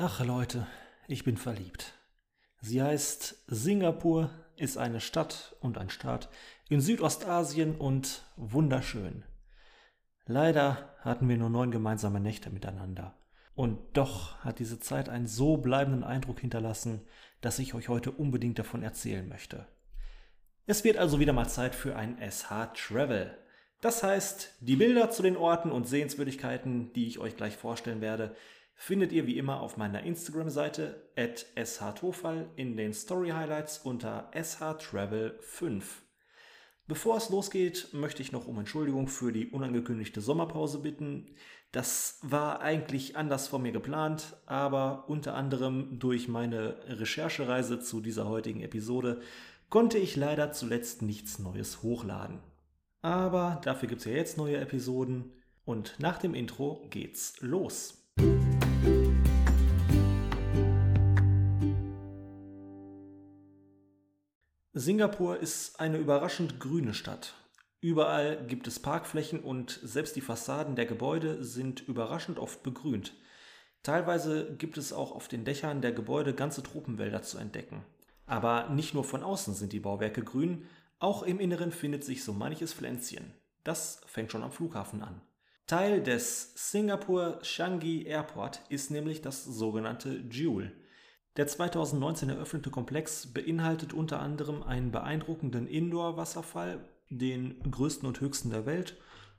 Ach Leute, ich bin verliebt. Sie heißt Singapur, ist eine Stadt und ein Staat in Südostasien und wunderschön. Leider hatten wir nur neun gemeinsame Nächte miteinander. Und doch hat diese Zeit einen so bleibenden Eindruck hinterlassen, dass ich euch heute unbedingt davon erzählen möchte. Es wird also wieder mal Zeit für ein SH Travel. Das heißt, die Bilder zu den Orten und Sehenswürdigkeiten, die ich euch gleich vorstellen werde, findet ihr wie immer auf meiner Instagram-Seite at shtofal in den Story Highlights unter shtravel5. Bevor es losgeht, möchte ich noch um Entschuldigung für die unangekündigte Sommerpause bitten. Das war eigentlich anders von mir geplant, aber unter anderem durch meine Recherchereise zu dieser heutigen Episode konnte ich leider zuletzt nichts Neues hochladen. Aber dafür gibt es ja jetzt neue Episoden und nach dem Intro geht's los. Singapur ist eine überraschend grüne Stadt. Überall gibt es Parkflächen und selbst die Fassaden der Gebäude sind überraschend oft begrünt. Teilweise gibt es auch auf den Dächern der Gebäude ganze Tropenwälder zu entdecken. Aber nicht nur von außen sind die Bauwerke grün, auch im Inneren findet sich so manches Pflänzchen. Das fängt schon am Flughafen an. Teil des Singapore Changi Airport ist nämlich das sogenannte Jewel. Der 2019 eröffnete Komplex beinhaltet unter anderem einen beeindruckenden Indoor-Wasserfall, den größten und höchsten der Welt,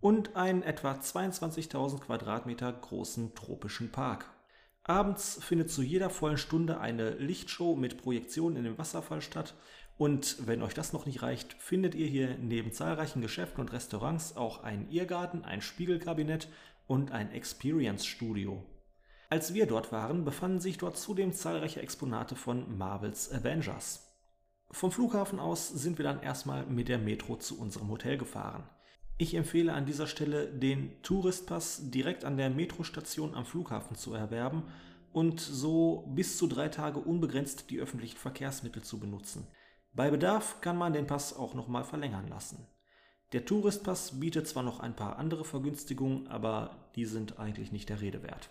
und einen etwa 22.000 Quadratmeter großen tropischen Park. Abends findet zu jeder vollen Stunde eine Lichtshow mit Projektionen in dem Wasserfall statt und wenn euch das noch nicht reicht, findet ihr hier neben zahlreichen Geschäften und Restaurants auch einen Irrgarten, ein Spiegelkabinett und ein Experience Studio. Als wir dort waren, befanden sich dort zudem zahlreiche Exponate von Marvels Avengers. Vom Flughafen aus sind wir dann erstmal mit der Metro zu unserem Hotel gefahren. Ich empfehle an dieser Stelle, den Touristpass direkt an der Metrostation am Flughafen zu erwerben und so bis zu drei Tage unbegrenzt die öffentlichen Verkehrsmittel zu benutzen. Bei Bedarf kann man den Pass auch nochmal verlängern lassen. Der Touristpass bietet zwar noch ein paar andere Vergünstigungen, aber die sind eigentlich nicht der Rede wert.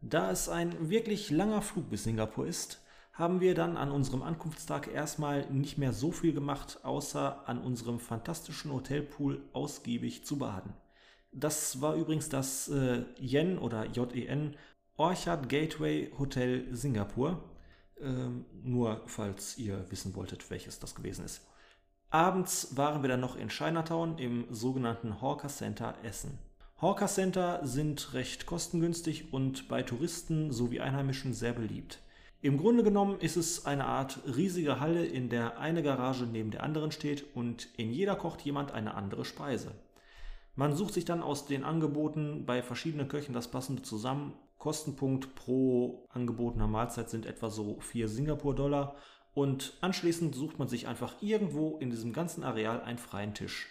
Da es ein wirklich langer Flug bis Singapur ist, haben wir dann an unserem Ankunftstag erstmal nicht mehr so viel gemacht, außer an unserem fantastischen Hotelpool ausgiebig zu baden. Das war übrigens das äh, Yen oder JEN Orchard Gateway Hotel Singapur. Ähm, nur falls ihr wissen wolltet, welches das gewesen ist. Abends waren wir dann noch in Chinatown im sogenannten Hawker Center Essen. Hawker Center sind recht kostengünstig und bei Touristen sowie Einheimischen sehr beliebt. Im Grunde genommen ist es eine Art riesige Halle, in der eine Garage neben der anderen steht und in jeder kocht jemand eine andere Speise. Man sucht sich dann aus den Angeboten bei verschiedenen Köchen das passende zusammen. Kostenpunkt pro angebotener Mahlzeit sind etwa so 4 Singapur-Dollar und anschließend sucht man sich einfach irgendwo in diesem ganzen Areal einen freien Tisch.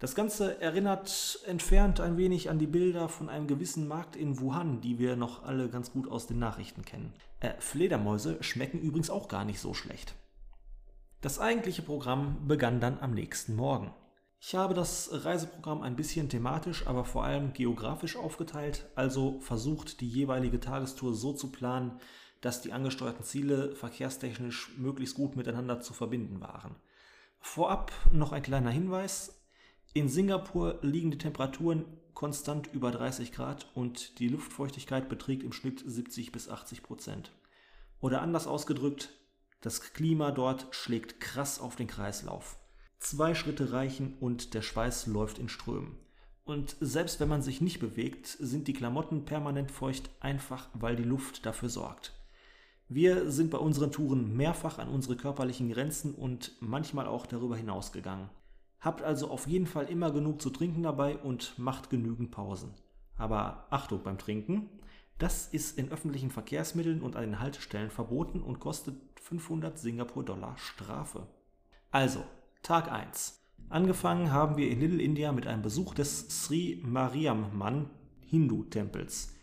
Das Ganze erinnert entfernt ein wenig an die Bilder von einem gewissen Markt in Wuhan, die wir noch alle ganz gut aus den Nachrichten kennen. Äh, Fledermäuse schmecken übrigens auch gar nicht so schlecht. Das eigentliche Programm begann dann am nächsten Morgen. Ich habe das Reiseprogramm ein bisschen thematisch, aber vor allem geografisch aufgeteilt, also versucht, die jeweilige Tagestour so zu planen, dass die angesteuerten Ziele verkehrstechnisch möglichst gut miteinander zu verbinden waren. Vorab noch ein kleiner Hinweis. In Singapur liegen die Temperaturen konstant über 30 Grad und die Luftfeuchtigkeit beträgt im Schnitt 70 bis 80 Prozent. Oder anders ausgedrückt, das Klima dort schlägt krass auf den Kreislauf. Zwei Schritte reichen und der Schweiß läuft in Strömen. Und selbst wenn man sich nicht bewegt, sind die Klamotten permanent feucht, einfach weil die Luft dafür sorgt. Wir sind bei unseren Touren mehrfach an unsere körperlichen Grenzen und manchmal auch darüber hinaus gegangen. Habt also auf jeden Fall immer genug zu trinken dabei und macht genügend Pausen. Aber Achtung beim Trinken, das ist in öffentlichen Verkehrsmitteln und an den Haltestellen verboten und kostet 500 Singapur-Dollar Strafe. Also, Tag 1. Angefangen haben wir in Little India mit einem Besuch des Sri Mariamman Hindu-Tempels.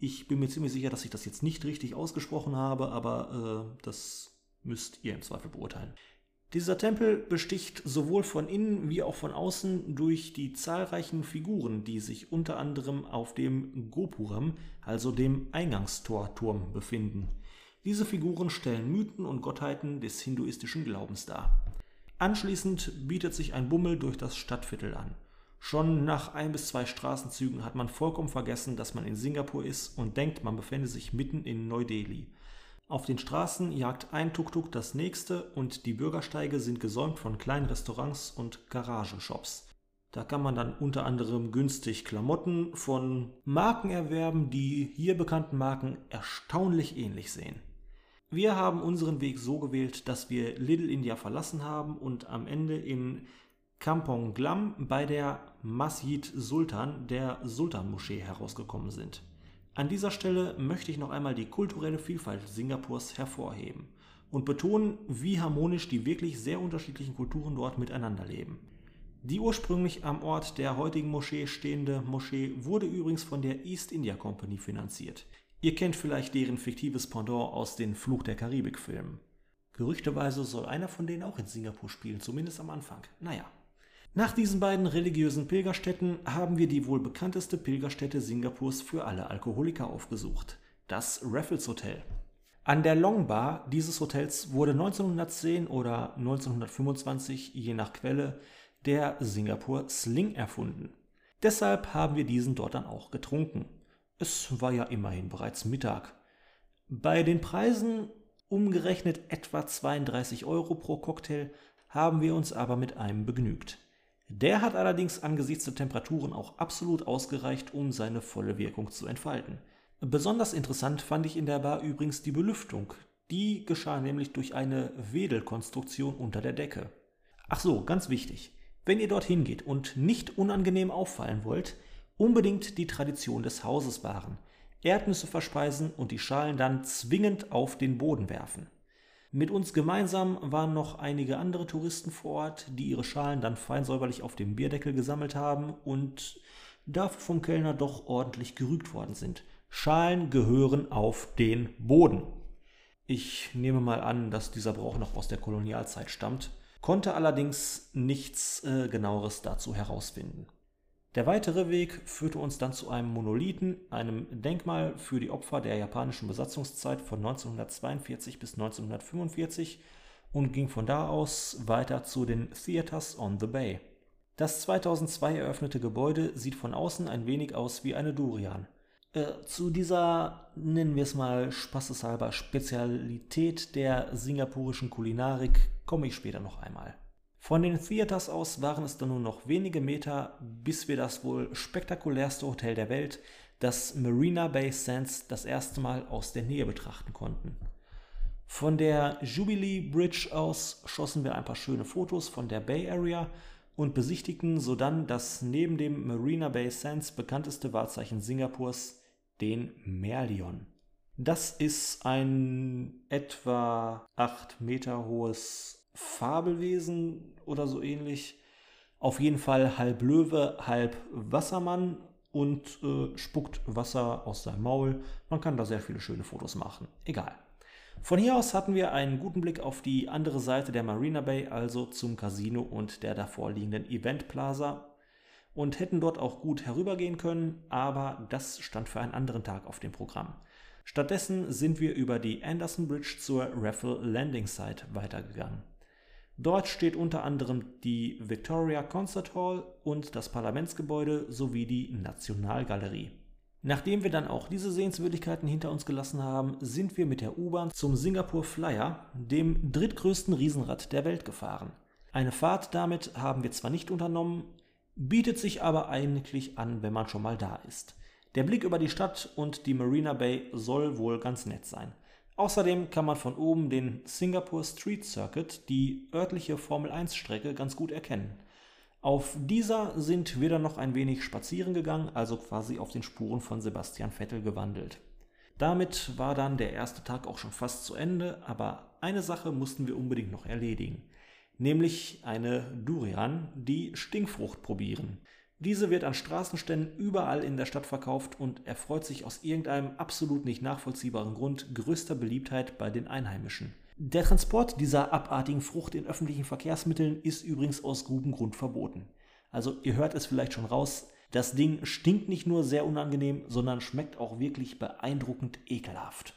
Ich bin mir ziemlich sicher, dass ich das jetzt nicht richtig ausgesprochen habe, aber äh, das müsst ihr im Zweifel beurteilen. Dieser Tempel besticht sowohl von innen wie auch von außen durch die zahlreichen Figuren, die sich unter anderem auf dem Gopuram, also dem Eingangstorturm, befinden. Diese Figuren stellen Mythen und Gottheiten des hinduistischen Glaubens dar. Anschließend bietet sich ein Bummel durch das Stadtviertel an. Schon nach ein bis zwei Straßenzügen hat man vollkommen vergessen, dass man in Singapur ist und denkt, man befände sich mitten in Neu-Delhi. Auf den Straßen jagt ein Tuk-Tuk das nächste und die Bürgersteige sind gesäumt von kleinen Restaurants und Garagenshops. Da kann man dann unter anderem günstig Klamotten von Marken erwerben, die hier bekannten Marken erstaunlich ähnlich sehen. Wir haben unseren Weg so gewählt, dass wir Little India verlassen haben und am Ende in Kampong Glam bei der Masjid Sultan, der Sultan-Moschee, herausgekommen sind. An dieser Stelle möchte ich noch einmal die kulturelle Vielfalt Singapurs hervorheben und betonen, wie harmonisch die wirklich sehr unterschiedlichen Kulturen dort miteinander leben. Die ursprünglich am Ort der heutigen Moschee stehende Moschee wurde übrigens von der East India Company finanziert. Ihr kennt vielleicht deren fiktives Pendant aus den Fluch der Karibik-Filmen. Gerüchteweise soll einer von denen auch in Singapur spielen, zumindest am Anfang. Naja, nach diesen beiden religiösen Pilgerstätten haben wir die wohl bekannteste Pilgerstätte Singapurs für alle Alkoholiker aufgesucht, das Raffles Hotel. An der Long Bar dieses Hotels wurde 1910 oder 1925, je nach Quelle, der Singapur Sling erfunden. Deshalb haben wir diesen dort dann auch getrunken. Es war ja immerhin bereits Mittag. Bei den Preisen umgerechnet etwa 32 Euro pro Cocktail haben wir uns aber mit einem begnügt. Der hat allerdings angesichts der Temperaturen auch absolut ausgereicht, um seine volle Wirkung zu entfalten. Besonders interessant fand ich in der Bar übrigens die Belüftung. Die geschah nämlich durch eine Wedelkonstruktion unter der Decke. Ach so, ganz wichtig. Wenn ihr dorthin geht und nicht unangenehm auffallen wollt, unbedingt die Tradition des Hauses wahren. Erdnüsse verspeisen und die Schalen dann zwingend auf den Boden werfen. Mit uns gemeinsam waren noch einige andere Touristen vor Ort, die ihre Schalen dann fein säuberlich auf dem Bierdeckel gesammelt haben und dafür vom Kellner doch ordentlich gerügt worden sind. Schalen gehören auf den Boden. Ich nehme mal an, dass dieser Brauch noch aus der Kolonialzeit stammt, konnte allerdings nichts äh, genaueres dazu herausfinden. Der weitere Weg führte uns dann zu einem Monolithen, einem Denkmal für die Opfer der japanischen Besatzungszeit von 1942 bis 1945 und ging von da aus weiter zu den Theaters on the Bay. Das 2002 eröffnete Gebäude sieht von außen ein wenig aus wie eine Durian. Äh, zu dieser, nennen wir es mal spaßeshalber, Spezialität der singapurischen Kulinarik komme ich später noch einmal. Von den Theaters aus waren es dann nur noch wenige Meter, bis wir das wohl spektakulärste Hotel der Welt, das Marina Bay Sands, das erste Mal aus der Nähe betrachten konnten. Von der Jubilee Bridge aus schossen wir ein paar schöne Fotos von der Bay Area und besichtigten sodann das neben dem Marina Bay Sands bekannteste Wahrzeichen Singapurs, den Merlion. Das ist ein etwa 8 Meter hohes Fabelwesen oder so ähnlich. Auf jeden Fall halb Löwe, halb Wassermann und äh, spuckt Wasser aus seinem Maul. Man kann da sehr viele schöne Fotos machen. Egal. Von hier aus hatten wir einen guten Blick auf die andere Seite der Marina Bay, also zum Casino und der davor liegenden Event Plaza und hätten dort auch gut herübergehen können, aber das stand für einen anderen Tag auf dem Programm. Stattdessen sind wir über die Anderson Bridge zur Raffle Landing Site weitergegangen. Dort steht unter anderem die Victoria Concert Hall und das Parlamentsgebäude sowie die Nationalgalerie. Nachdem wir dann auch diese Sehenswürdigkeiten hinter uns gelassen haben, sind wir mit der U-Bahn zum Singapore Flyer, dem drittgrößten Riesenrad der Welt, gefahren. Eine Fahrt damit haben wir zwar nicht unternommen, bietet sich aber eigentlich an, wenn man schon mal da ist. Der Blick über die Stadt und die Marina Bay soll wohl ganz nett sein. Außerdem kann man von oben den Singapore Street Circuit, die örtliche Formel-1-Strecke, ganz gut erkennen. Auf dieser sind wir dann noch ein wenig spazieren gegangen, also quasi auf den Spuren von Sebastian Vettel gewandelt. Damit war dann der erste Tag auch schon fast zu Ende, aber eine Sache mussten wir unbedingt noch erledigen, nämlich eine Durian, die Stinkfrucht probieren. Diese wird an Straßenständen überall in der Stadt verkauft und erfreut sich aus irgendeinem absolut nicht nachvollziehbaren Grund größter Beliebtheit bei den Einheimischen. Der Transport dieser abartigen Frucht in öffentlichen Verkehrsmitteln ist übrigens aus gutem Grund verboten. Also ihr hört es vielleicht schon raus, das Ding stinkt nicht nur sehr unangenehm, sondern schmeckt auch wirklich beeindruckend ekelhaft.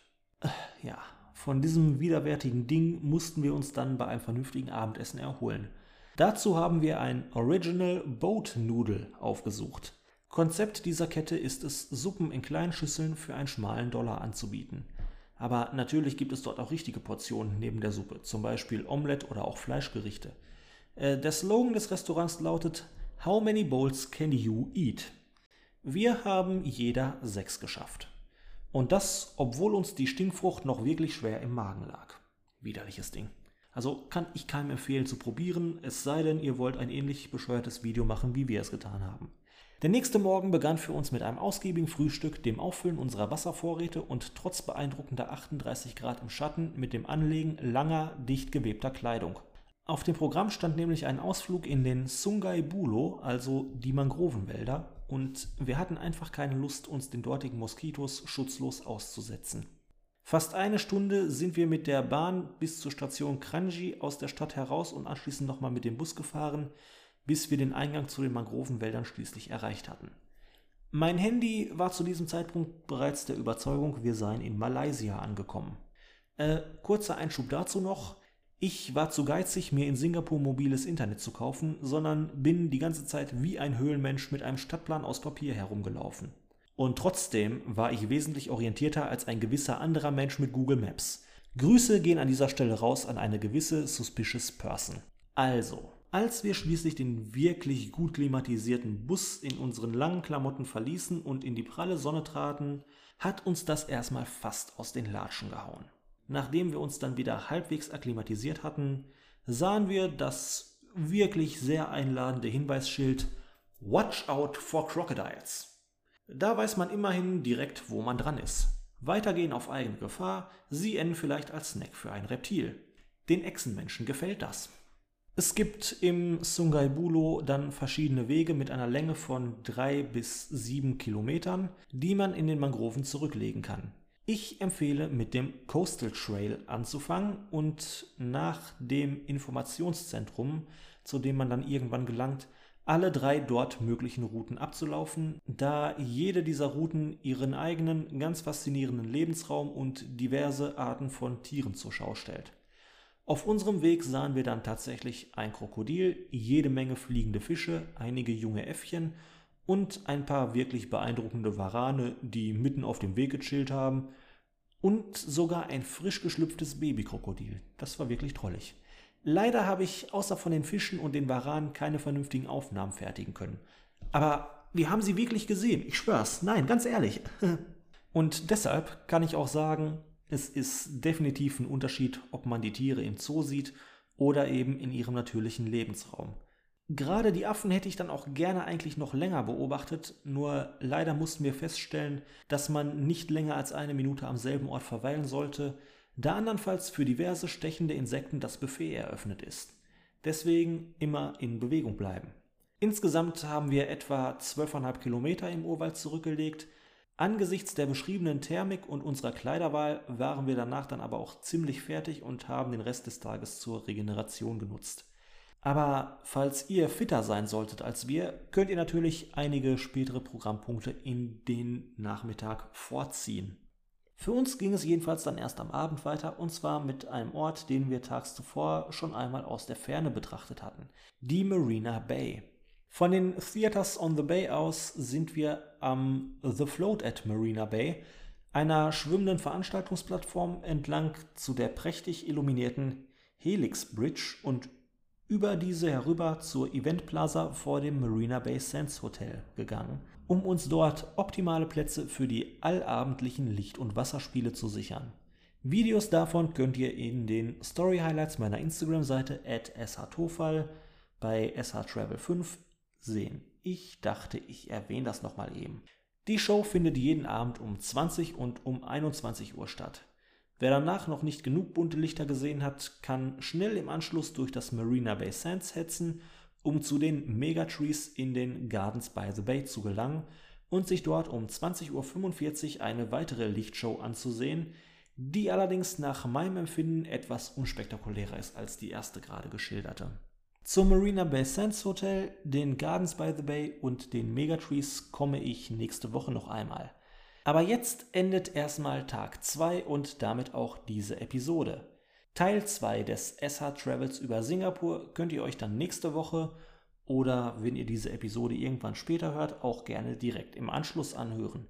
Ja, von diesem widerwärtigen Ding mussten wir uns dann bei einem vernünftigen Abendessen erholen. Dazu haben wir ein Original Boat Noodle aufgesucht. Konzept dieser Kette ist es, Suppen in kleinen Schüsseln für einen schmalen Dollar anzubieten. Aber natürlich gibt es dort auch richtige Portionen neben der Suppe, zum Beispiel Omelette oder auch Fleischgerichte. Äh, der Slogan des Restaurants lautet How many bowls can you eat? Wir haben jeder sechs geschafft. Und das, obwohl uns die Stinkfrucht noch wirklich schwer im Magen lag. Widerliches Ding. Also kann ich keinem empfehlen zu probieren, es sei denn, ihr wollt ein ähnlich bescheuertes Video machen, wie wir es getan haben. Der nächste Morgen begann für uns mit einem ausgiebigen Frühstück, dem Auffüllen unserer Wasservorräte und trotz beeindruckender 38 Grad im Schatten mit dem Anlegen langer, dicht gewebter Kleidung. Auf dem Programm stand nämlich ein Ausflug in den Sungai Bulo, also die Mangrovenwälder, und wir hatten einfach keine Lust, uns den dortigen Moskitos schutzlos auszusetzen. Fast eine Stunde sind wir mit der Bahn bis zur Station Kranji aus der Stadt heraus und anschließend nochmal mit dem Bus gefahren, bis wir den Eingang zu den Mangrovenwäldern schließlich erreicht hatten. Mein Handy war zu diesem Zeitpunkt bereits der Überzeugung, wir seien in Malaysia angekommen. Äh, kurzer Einschub dazu noch. Ich war zu geizig, mir in Singapur mobiles Internet zu kaufen, sondern bin die ganze Zeit wie ein Höhlenmensch mit einem Stadtplan aus Papier herumgelaufen. Und trotzdem war ich wesentlich orientierter als ein gewisser anderer Mensch mit Google Maps. Grüße gehen an dieser Stelle raus an eine gewisse Suspicious Person. Also, als wir schließlich den wirklich gut klimatisierten Bus in unseren langen Klamotten verließen und in die pralle Sonne traten, hat uns das erstmal fast aus den Latschen gehauen. Nachdem wir uns dann wieder halbwegs akklimatisiert hatten, sahen wir das wirklich sehr einladende Hinweisschild Watch out for crocodiles. Da weiß man immerhin direkt, wo man dran ist. Weitergehen auf eigene Gefahr, sie enden vielleicht als Snack für ein Reptil. Den Echsenmenschen gefällt das. Es gibt im Sungai Bulo dann verschiedene Wege mit einer Länge von drei bis sieben Kilometern, die man in den Mangroven zurücklegen kann. Ich empfehle mit dem Coastal Trail anzufangen und nach dem Informationszentrum, zu dem man dann irgendwann gelangt, alle drei dort möglichen Routen abzulaufen, da jede dieser Routen ihren eigenen ganz faszinierenden Lebensraum und diverse Arten von Tieren zur Schau stellt. Auf unserem Weg sahen wir dann tatsächlich ein Krokodil, jede Menge fliegende Fische, einige junge Äffchen und ein paar wirklich beeindruckende Warane, die mitten auf dem Weg gechillt haben und sogar ein frisch geschlüpftes Babykrokodil. Das war wirklich trollig. Leider habe ich außer von den Fischen und den Waranen keine vernünftigen Aufnahmen fertigen können. Aber wir haben sie wirklich gesehen, ich schwör's. Nein, ganz ehrlich. und deshalb kann ich auch sagen, es ist definitiv ein Unterschied, ob man die Tiere im Zoo sieht oder eben in ihrem natürlichen Lebensraum. Gerade die Affen hätte ich dann auch gerne eigentlich noch länger beobachtet, nur leider mussten wir feststellen, dass man nicht länger als eine Minute am selben Ort verweilen sollte, da andernfalls für diverse stechende Insekten das Buffet eröffnet ist. Deswegen immer in Bewegung bleiben. Insgesamt haben wir etwa 12,5 Kilometer im Urwald zurückgelegt, Angesichts der beschriebenen Thermik und unserer Kleiderwahl waren wir danach dann aber auch ziemlich fertig und haben den Rest des Tages zur Regeneration genutzt. Aber falls ihr fitter sein solltet als wir, könnt ihr natürlich einige spätere Programmpunkte in den Nachmittag vorziehen. Für uns ging es jedenfalls dann erst am Abend weiter und zwar mit einem Ort, den wir tags zuvor schon einmal aus der Ferne betrachtet hatten, die Marina Bay. Von den Theaters on the Bay aus sind wir am The Float at Marina Bay, einer schwimmenden Veranstaltungsplattform entlang zu der prächtig illuminierten Helix Bridge und über diese herüber zur Event Plaza vor dem Marina Bay Sands Hotel gegangen, um uns dort optimale Plätze für die allabendlichen Licht- und Wasserspiele zu sichern. Videos davon könnt ihr in den Story Highlights meiner Instagram-Seite at shtofal bei shtravel5 sehen. Ich dachte, ich erwähne das nochmal eben. Die Show findet jeden Abend um 20 und um 21 Uhr statt. Wer danach noch nicht genug bunte Lichter gesehen hat, kann schnell im Anschluss durch das Marina Bay Sands hetzen, um zu den Megatrees in den Gardens by the Bay zu gelangen und sich dort um 20.45 Uhr eine weitere Lichtshow anzusehen, die allerdings nach meinem Empfinden etwas unspektakulärer ist als die erste gerade geschilderte. Zum Marina Bay Sands Hotel, den Gardens by the Bay und den Megatrees komme ich nächste Woche noch einmal. Aber jetzt endet erstmal Tag 2 und damit auch diese Episode. Teil 2 des SH Travels über Singapur könnt ihr euch dann nächste Woche oder wenn ihr diese Episode irgendwann später hört, auch gerne direkt im Anschluss anhören.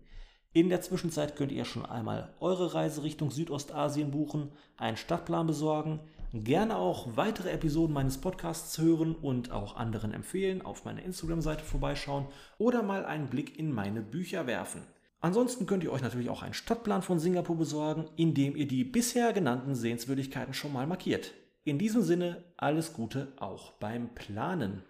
In der Zwischenzeit könnt ihr schon einmal eure Reise Richtung Südostasien buchen, einen Stadtplan besorgen, gerne auch weitere Episoden meines Podcasts hören und auch anderen empfehlen, auf meiner Instagram-Seite vorbeischauen oder mal einen Blick in meine Bücher werfen. Ansonsten könnt ihr euch natürlich auch einen Stadtplan von Singapur besorgen, indem ihr die bisher genannten Sehenswürdigkeiten schon mal markiert. In diesem Sinne alles Gute auch beim Planen.